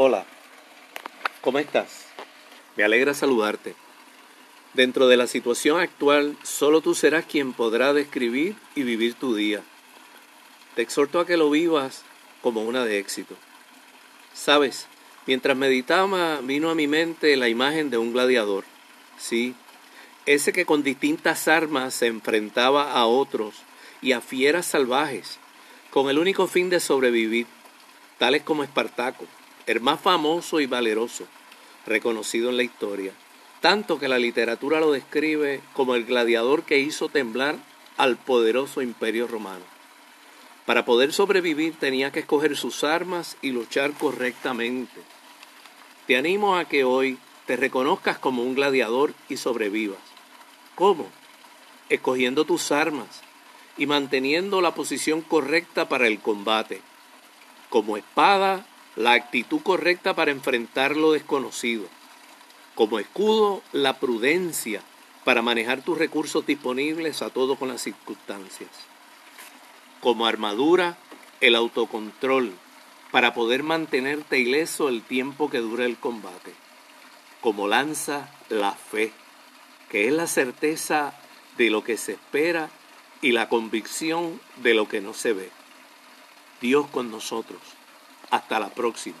Hola, ¿cómo estás? Me alegra saludarte. Dentro de la situación actual, solo tú serás quien podrá describir y vivir tu día. Te exhorto a que lo vivas como una de éxito. Sabes, mientras meditaba vino a mi mente la imagen de un gladiador. Sí, ese que con distintas armas se enfrentaba a otros y a fieras salvajes, con el único fin de sobrevivir, tales como Espartaco, el más famoso y valeroso, reconocido en la historia, tanto que la literatura lo describe como el gladiador que hizo temblar al poderoso imperio romano. Para poder sobrevivir tenía que escoger sus armas y luchar correctamente. Te animo a que hoy te reconozcas como un gladiador y sobrevivas. ¿Cómo? Escogiendo tus armas y manteniendo la posición correcta para el combate. Como espada, la actitud correcta para enfrentar lo desconocido. Como escudo, la prudencia para manejar tus recursos disponibles a todo con las circunstancias. Como armadura, el autocontrol para poder mantenerte ileso el tiempo que dure el combate. Como lanza, la fe, que es la certeza de lo que se espera y la convicción de lo que no se ve. Dios con nosotros hasta la próxima.